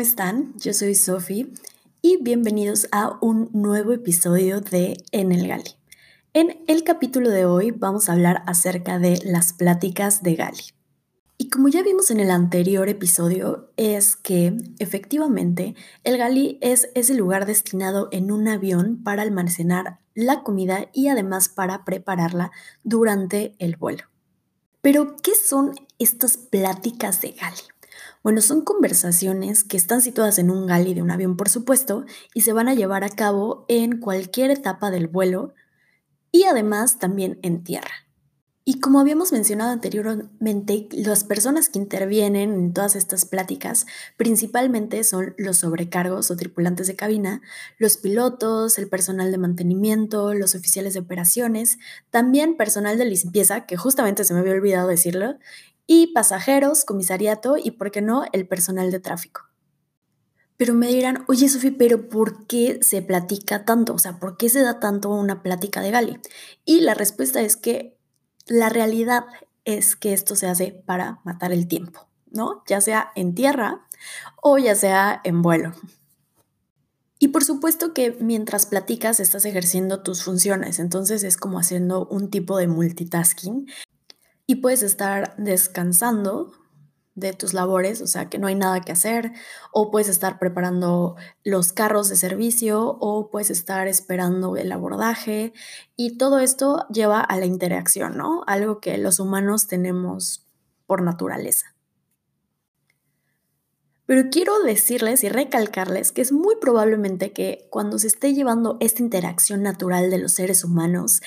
¿cómo están? Yo soy Sofi y bienvenidos a un nuevo episodio de En el Gali. En el capítulo de hoy vamos a hablar acerca de las pláticas de Gali. Y como ya vimos en el anterior episodio, es que efectivamente el Gali es ese lugar destinado en un avión para almacenar la comida y además para prepararla durante el vuelo. Pero, ¿qué son estas pláticas de Gali? Bueno, son conversaciones que están situadas en un gali de un avión, por supuesto, y se van a llevar a cabo en cualquier etapa del vuelo y además también en tierra. Y como habíamos mencionado anteriormente, las personas que intervienen en todas estas pláticas principalmente son los sobrecargos o tripulantes de cabina, los pilotos, el personal de mantenimiento, los oficiales de operaciones, también personal de limpieza, que justamente se me había olvidado decirlo, y pasajeros, comisariato y, ¿por qué no?, el personal de tráfico. Pero me dirán, oye Sofi, pero ¿por qué se platica tanto? O sea, ¿por qué se da tanto una plática de Gali? Y la respuesta es que la realidad es que esto se hace para matar el tiempo, ¿no? Ya sea en tierra o ya sea en vuelo. Y por supuesto que mientras platicas estás ejerciendo tus funciones, entonces es como haciendo un tipo de multitasking y puedes estar descansando de tus labores, o sea, que no hay nada que hacer, o puedes estar preparando los carros de servicio, o puedes estar esperando el abordaje, y todo esto lleva a la interacción, ¿no? Algo que los humanos tenemos por naturaleza. Pero quiero decirles y recalcarles que es muy probablemente que cuando se esté llevando esta interacción natural de los seres humanos,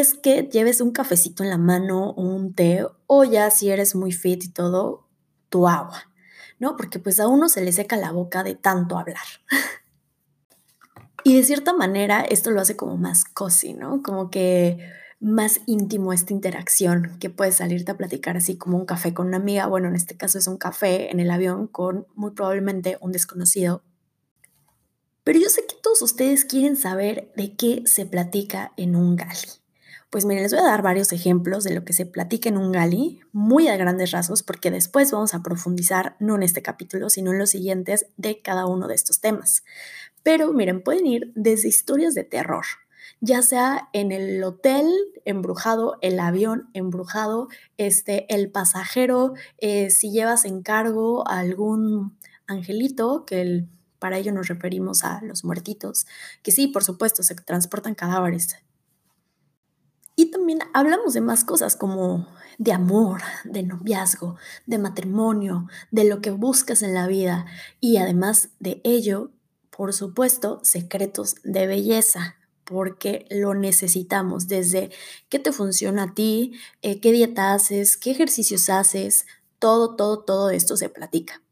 es que lleves un cafecito en la mano un té o ya si eres muy fit y todo, tu agua, ¿no? Porque pues a uno se le seca la boca de tanto hablar. y de cierta manera esto lo hace como más cozy, ¿no? Como que más íntimo esta interacción, que puedes salirte a platicar así como un café con una amiga, bueno, en este caso es un café en el avión con muy probablemente un desconocido. Pero yo sé que todos ustedes quieren saber de qué se platica en un gali. Pues miren, les voy a dar varios ejemplos de lo que se platica en un gali, muy a grandes rasgos, porque después vamos a profundizar, no en este capítulo, sino en los siguientes de cada uno de estos temas. Pero miren, pueden ir desde historias de terror, ya sea en el hotel embrujado, el avión embrujado, este, el pasajero, eh, si llevas en cargo a algún angelito, que para ello nos referimos a los muertitos, que sí, por supuesto, se transportan cadáveres y también hablamos de más cosas como de amor, de noviazgo, de matrimonio, de lo que buscas en la vida y además de ello, por supuesto, secretos de belleza, porque lo necesitamos desde qué te funciona a ti, eh, qué dieta haces, qué ejercicios haces, todo, todo, todo esto se platica.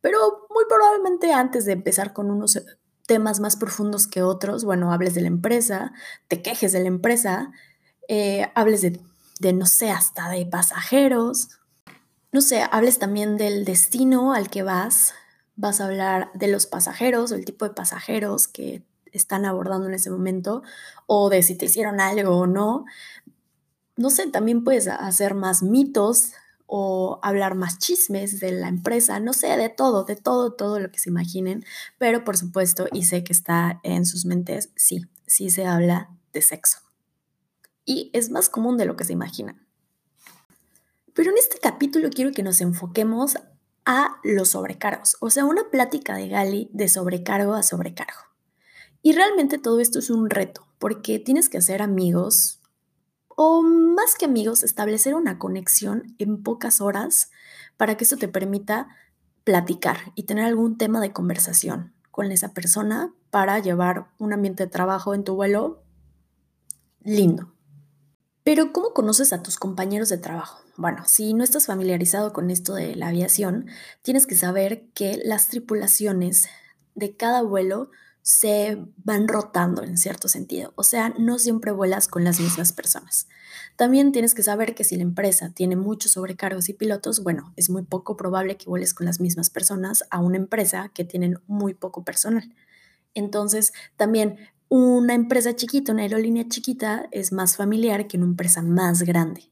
Pero muy probablemente antes de empezar con unos temas más profundos que otros, bueno, hables de la empresa, te quejes de la empresa, eh, hables de, no sé, hasta de pasajeros, no sé, hables también del destino al que vas, vas a hablar de los pasajeros o el tipo de pasajeros que están abordando en ese momento o de si te hicieron algo o no. No sé, también puedes hacer más mitos o hablar más chismes de la empresa, no sé, de todo, de todo, todo lo que se imaginen, pero por supuesto, y sé que está en sus mentes, sí, sí se habla de sexo y es más común de lo que se imaginan. Pero en este capítulo quiero que nos enfoquemos a los sobrecargos, o sea, una plática de Gali de sobrecargo a sobrecargo. Y realmente todo esto es un reto, porque tienes que hacer amigos, o más que amigos, establecer una conexión en pocas horas para que eso te permita platicar y tener algún tema de conversación con esa persona para llevar un ambiente de trabajo en tu vuelo lindo. Pero ¿cómo conoces a tus compañeros de trabajo? Bueno, si no estás familiarizado con esto de la aviación, tienes que saber que las tripulaciones de cada vuelo se van rotando en cierto sentido, o sea, no siempre vuelas con las mismas personas. También tienes que saber que si la empresa tiene muchos sobrecargos y pilotos, bueno, es muy poco probable que vueles con las mismas personas a una empresa que tienen muy poco personal. Entonces, también una empresa chiquita, una aerolínea chiquita, es más familiar que una empresa más grande.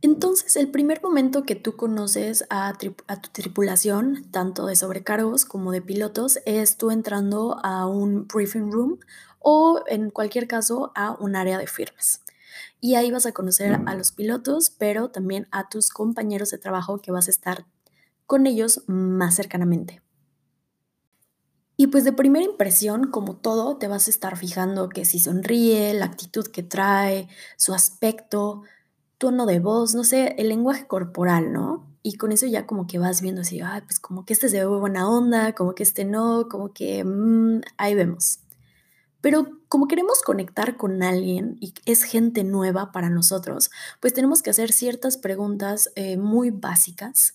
Entonces, el primer momento que tú conoces a, a, tu tripulación, tanto de sobrecargos como de pilotos, es tú entrando a un briefing room o, en cualquier caso, a un área de firmas. Y ahí vas a conocer a los pilotos, pero también a tus compañeros de trabajo que vas a estar con ellos más cercanamente. Y pues de primera impresión, como todo, te vas a estar fijando que si sonríe, la actitud que trae, su aspecto, tono de voz, no sé, el lenguaje corporal, ¿no? Y con eso ya como que vas viendo así, ay, pues como que este se ve buena onda, como que este no, como que mm, ahí vemos. Pero como queremos conectar con alguien y es gente nueva para nosotros, pues tenemos que hacer ciertas preguntas eh, muy básicas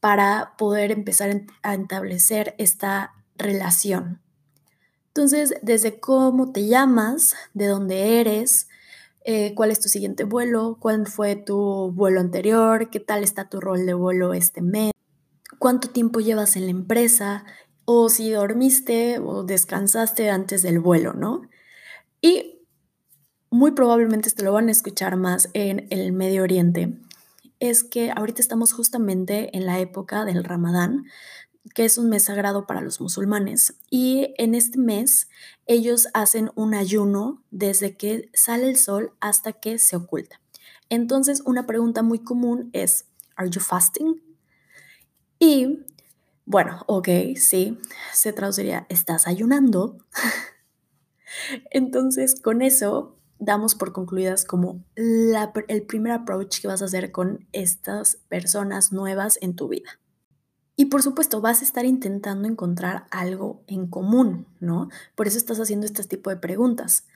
para poder empezar a establecer esta relación. Entonces, desde cómo te llamas, de dónde eres, eh, cuál es tu siguiente vuelo, cuál fue tu vuelo anterior, qué tal está tu rol de vuelo este mes, cuánto tiempo llevas en la empresa o si dormiste o descansaste antes del vuelo, ¿no? Y muy probablemente te lo van a escuchar más en el Medio Oriente, es que ahorita estamos justamente en la época del Ramadán, que es un mes sagrado para los musulmanes. Y en este mes ellos hacen un ayuno desde que sale el sol hasta que se oculta. Entonces, una pregunta muy común es, ¿Are you fasting? Y bueno, ok, sí, se traduciría, ¿estás ayunando? Entonces, con eso damos por concluidas como el primer approach que vas a hacer con estas personas nuevas en tu vida. Y por supuesto, vas a estar intentando encontrar algo en común, ¿no? Por eso estás haciendo este tipo de preguntas.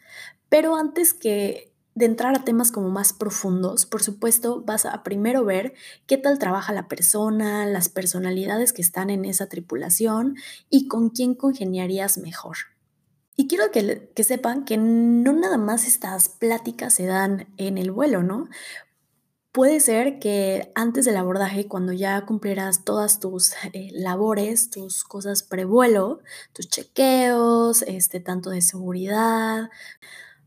Pero antes que de entrar a temas como más profundos, por supuesto, vas a primero ver qué tal trabaja la persona, las personalidades que están en esa tripulación y con quién congeniarías mejor. Y quiero que, que sepan que no nada más estas pláticas se dan en el vuelo, ¿no? Puede ser que antes del abordaje, cuando ya cumplieras todas tus eh, labores, tus cosas prevuelo, tus chequeos, este, tanto de seguridad,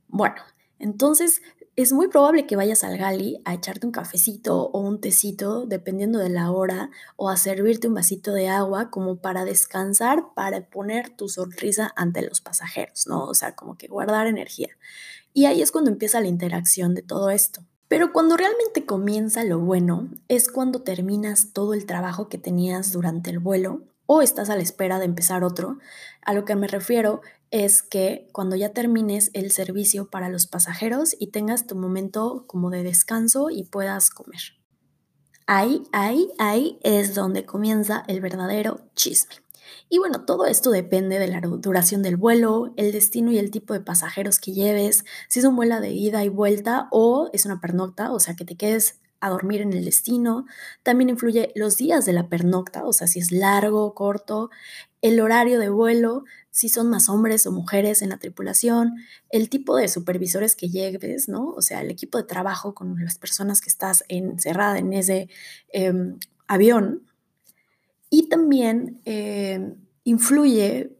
bueno, entonces es muy probable que vayas al gali a echarte un cafecito o un tecito, dependiendo de la hora, o a servirte un vasito de agua como para descansar, para poner tu sonrisa ante los pasajeros, ¿no? O sea, como que guardar energía. Y ahí es cuando empieza la interacción de todo esto. Pero cuando realmente comienza lo bueno es cuando terminas todo el trabajo que tenías durante el vuelo o estás a la espera de empezar otro. A lo que me refiero es que cuando ya termines el servicio para los pasajeros y tengas tu momento como de descanso y puedas comer. Ahí, ahí, ahí es donde comienza el verdadero chisme. Y bueno, todo esto depende de la duración del vuelo, el destino y el tipo de pasajeros que lleves, si es un vuelo de ida y vuelta o es una pernocta, o sea, que te quedes a dormir en el destino. También influye los días de la pernocta, o sea, si es largo corto, el horario de vuelo, si son más hombres o mujeres en la tripulación, el tipo de supervisores que lleves, ¿no? O sea, el equipo de trabajo con las personas que estás encerrada en ese em, avión, y también eh, influye,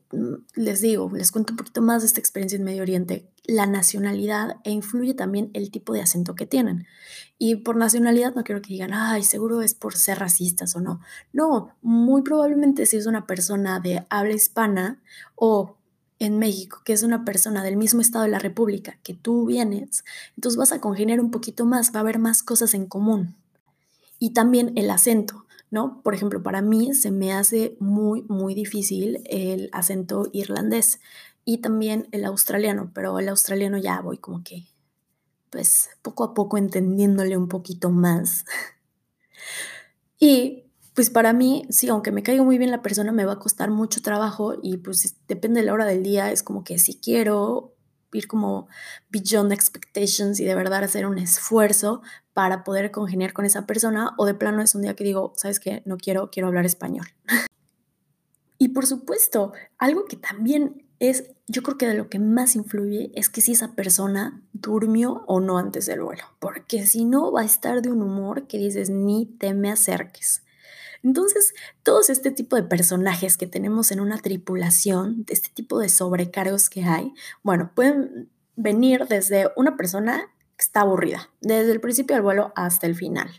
les digo, les cuento un poquito más de esta experiencia en Medio Oriente, la nacionalidad e influye también el tipo de acento que tienen. Y por nacionalidad no quiero que digan, ay, seguro es por ser racistas o no. No, muy probablemente si es una persona de habla hispana o en México, que es una persona del mismo estado de la República que tú vienes, entonces vas a congeniar un poquito más, va a haber más cosas en común. Y también el acento. ¿No? Por ejemplo, para mí se me hace muy, muy difícil el acento irlandés y también el australiano, pero el australiano ya voy como que, pues, poco a poco entendiéndole un poquito más. y pues para mí, sí, aunque me caiga muy bien la persona, me va a costar mucho trabajo y pues depende de la hora del día, es como que si quiero ir como beyond expectations y de verdad hacer un esfuerzo para poder congeniar con esa persona o de plano es un día que digo, sabes qué, no quiero, quiero hablar español. y por supuesto, algo que también es, yo creo que de lo que más influye es que si esa persona durmió o no antes del vuelo, porque si no va a estar de un humor que dices, ni te me acerques. Entonces, todos este tipo de personajes que tenemos en una tripulación, este tipo de sobrecargos que hay, bueno, pueden venir desde una persona está aburrida, desde el principio del vuelo hasta el final.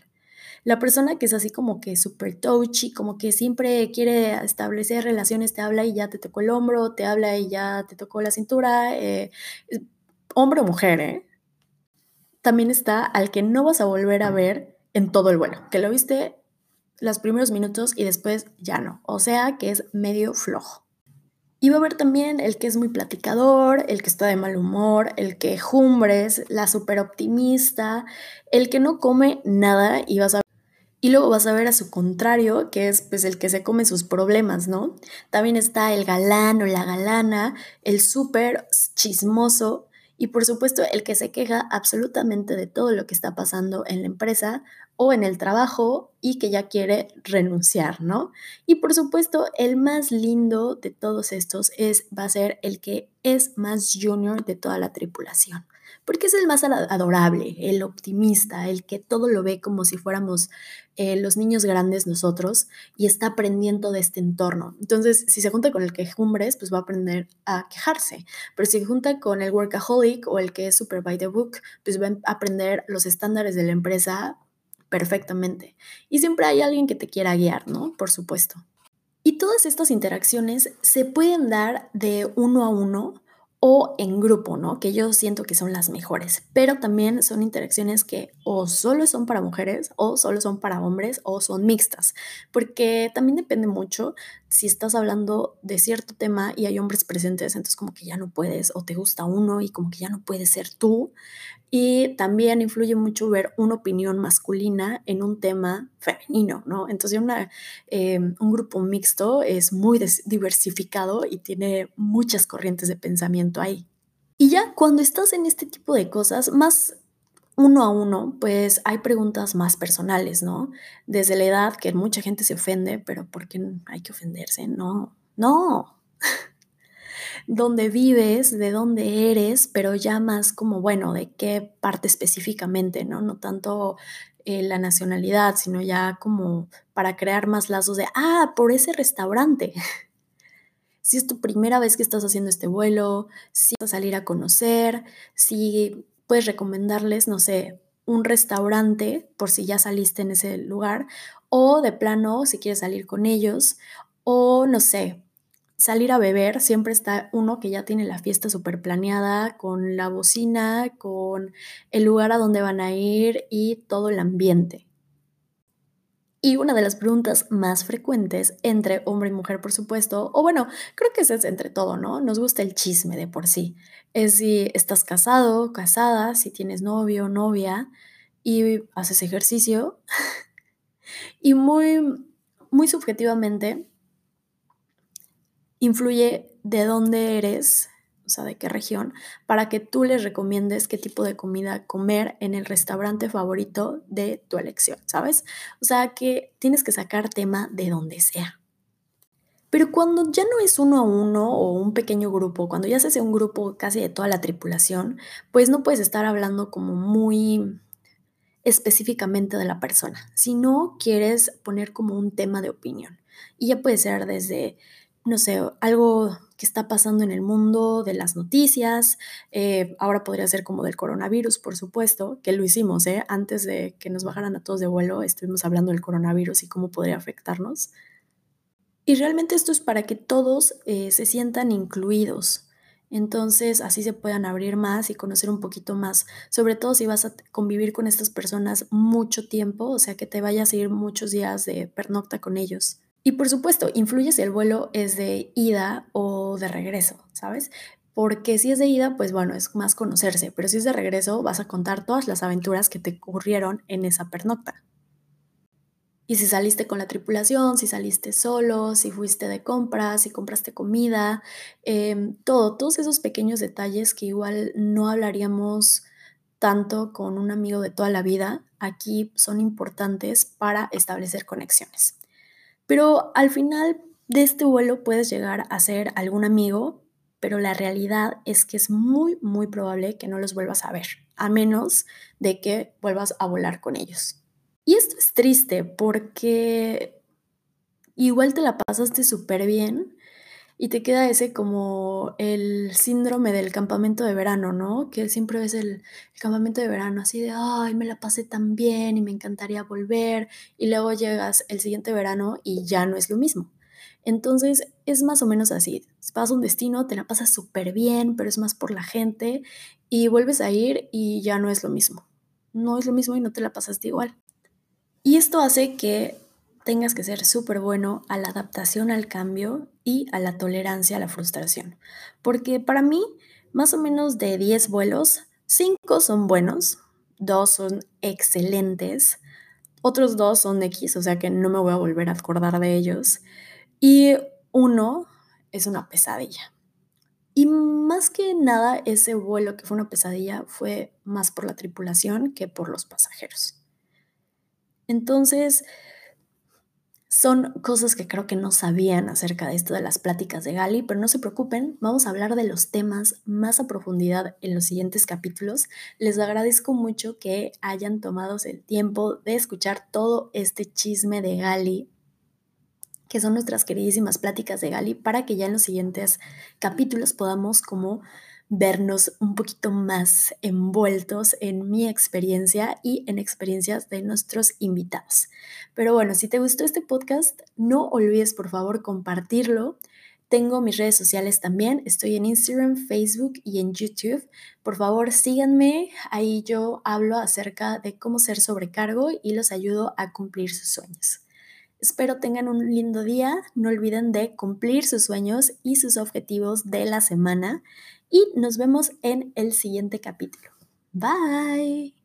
La persona que es así como que súper touchy, como que siempre quiere establecer relaciones, te habla y ya te tocó el hombro, te habla y ya te tocó la cintura, eh, hombre o mujer, ¿eh? También está al que no vas a volver a ver en todo el vuelo, que lo viste los primeros minutos y después ya no, o sea que es medio flojo. Y va a haber también el que es muy platicador, el que está de mal humor, el que jumbres, la súper optimista, el que no come nada y vas a y luego vas a ver a su contrario, que es pues el que se come sus problemas, ¿no? También está el galán o la galana, el súper chismoso y por supuesto el que se queja absolutamente de todo lo que está pasando en la empresa o en el trabajo y que ya quiere renunciar, ¿no? Y por supuesto el más lindo de todos estos es va a ser el que es más junior de toda la tripulación porque es el más adorable, el optimista, el que todo lo ve como si fuéramos eh, los niños grandes nosotros y está aprendiendo de este entorno. Entonces, si se junta con el quejumbres, pues va a aprender a quejarse, pero si se junta con el workaholic o el que es super by the book, pues va a aprender los estándares de la empresa perfectamente. Y siempre hay alguien que te quiera guiar, ¿no? Por supuesto. Y todas estas interacciones se pueden dar de uno a uno o en grupo, ¿no? Que yo siento que son las mejores, pero también son interacciones que o solo son para mujeres o solo son para hombres o son mixtas, porque también depende mucho si estás hablando de cierto tema y hay hombres presentes, entonces como que ya no puedes o te gusta uno y como que ya no puedes ser tú. Y también influye mucho ver una opinión masculina en un tema femenino, ¿no? Entonces una, eh, un grupo mixto es muy diversificado y tiene muchas corrientes de pensamiento ahí. Y ya cuando estás en este tipo de cosas, más uno a uno, pues hay preguntas más personales, ¿no? Desde la edad, que mucha gente se ofende, pero ¿por qué hay que ofenderse? No, no. dónde vives, de dónde eres, pero ya más como, bueno, de qué parte específicamente, ¿no? No tanto eh, la nacionalidad, sino ya como para crear más lazos de, ah, por ese restaurante. si es tu primera vez que estás haciendo este vuelo, si vas a salir a conocer, si puedes recomendarles, no sé, un restaurante por si ya saliste en ese lugar, o de plano si quieres salir con ellos, o no sé, salir a beber, siempre está uno que ya tiene la fiesta súper planeada, con la bocina, con el lugar a donde van a ir y todo el ambiente. Y una de las preguntas más frecuentes entre hombre y mujer, por supuesto, o bueno, creo que es entre todo, ¿no? Nos gusta el chisme de por sí. Es si estás casado, casada, si tienes novio, novia y haces ejercicio. y muy, muy subjetivamente, influye de dónde eres, o sea, de qué región, para que tú les recomiendes qué tipo de comida comer en el restaurante favorito de tu elección, ¿sabes? O sea, que tienes que sacar tema de donde sea. Pero cuando ya no es uno a uno o un pequeño grupo, cuando ya se hace un grupo casi de toda la tripulación, pues no puedes estar hablando como muy específicamente de la persona, Si no, quieres poner como un tema de opinión. Y ya puede ser desde no sé, algo que está pasando en el mundo de las noticias. Eh, ahora podría ser como del coronavirus, por supuesto, que lo hicimos, ¿eh? Antes de que nos bajaran a todos de vuelo, estuvimos hablando del coronavirus y cómo podría afectarnos. Y realmente esto es para que todos eh, se sientan incluidos. Entonces así se puedan abrir más y conocer un poquito más, sobre todo si vas a convivir con estas personas mucho tiempo, o sea que te vayas a ir muchos días de pernocta con ellos. Y por supuesto, influye si el vuelo es de ida o de regreso, ¿sabes? Porque si es de ida, pues bueno, es más conocerse, pero si es de regreso, vas a contar todas las aventuras que te ocurrieron en esa pernocta. Y si saliste con la tripulación, si saliste solo, si fuiste de compras, si compraste comida, em, todo, todos esos pequeños detalles que igual no hablaríamos tanto con un amigo de toda la vida, aquí son importantes para establecer conexiones. Pero al final de este vuelo puedes llegar a ser algún amigo, pero la realidad es que es muy, muy probable que no los vuelvas a ver, a menos de que vuelvas a volar con ellos. Y esto es triste porque igual te la pasaste súper bien y te queda ese como el síndrome del campamento de verano, ¿no? Que siempre el, el, campamento de verano así de, ay, me la pasé tan bien y me encantaría volver. Y luego llegas el siguiente verano y ya no es lo mismo. Entonces es más o menos así. Vas a un destino, te la pasas súper bien, pero es más por la gente y vuelves a ir y ya no es lo mismo. No es lo mismo y no te la pasaste igual. Y esto hace que tengas que ser súper bueno a la adaptación al cambio y a la tolerancia a la frustración. Porque para mí, más o menos de 10 vuelos, 5 son buenos, 2 son excelentes, otros 2 son X, o sea que no me voy a volver a acordar de ellos, y uno es una pesadilla. Y más que nada, ese vuelo que fue una pesadilla fue más por la tripulación que por los pasajeros. Entonces, son cosas que creo que no sabían acerca de esto de las pláticas de Gali, pero no se preocupen, vamos a hablar de los temas más a profundidad en los siguientes capítulos. Les agradezco mucho que hayan tomado el tiempo de escuchar todo este chisme de Gali, que son nuestras queridísimas pláticas de Gali, para que ya en los siguientes capítulos podamos como vernos un poquito más envueltos en mi experiencia y en experiencias de nuestros invitados. Pero bueno, si te gustó este podcast, no olvides por favor compartirlo. Tengo mis redes sociales también, estoy en Instagram, Facebook y en YouTube. Por favor, síganme, ahí yo hablo acerca de cómo ser sobrecargo y los ayudo a cumplir sus sueños. Espero tengan un lindo día, no olviden de cumplir sus sueños y sus objetivos de la semana y nos vemos en el siguiente capítulo. Bye.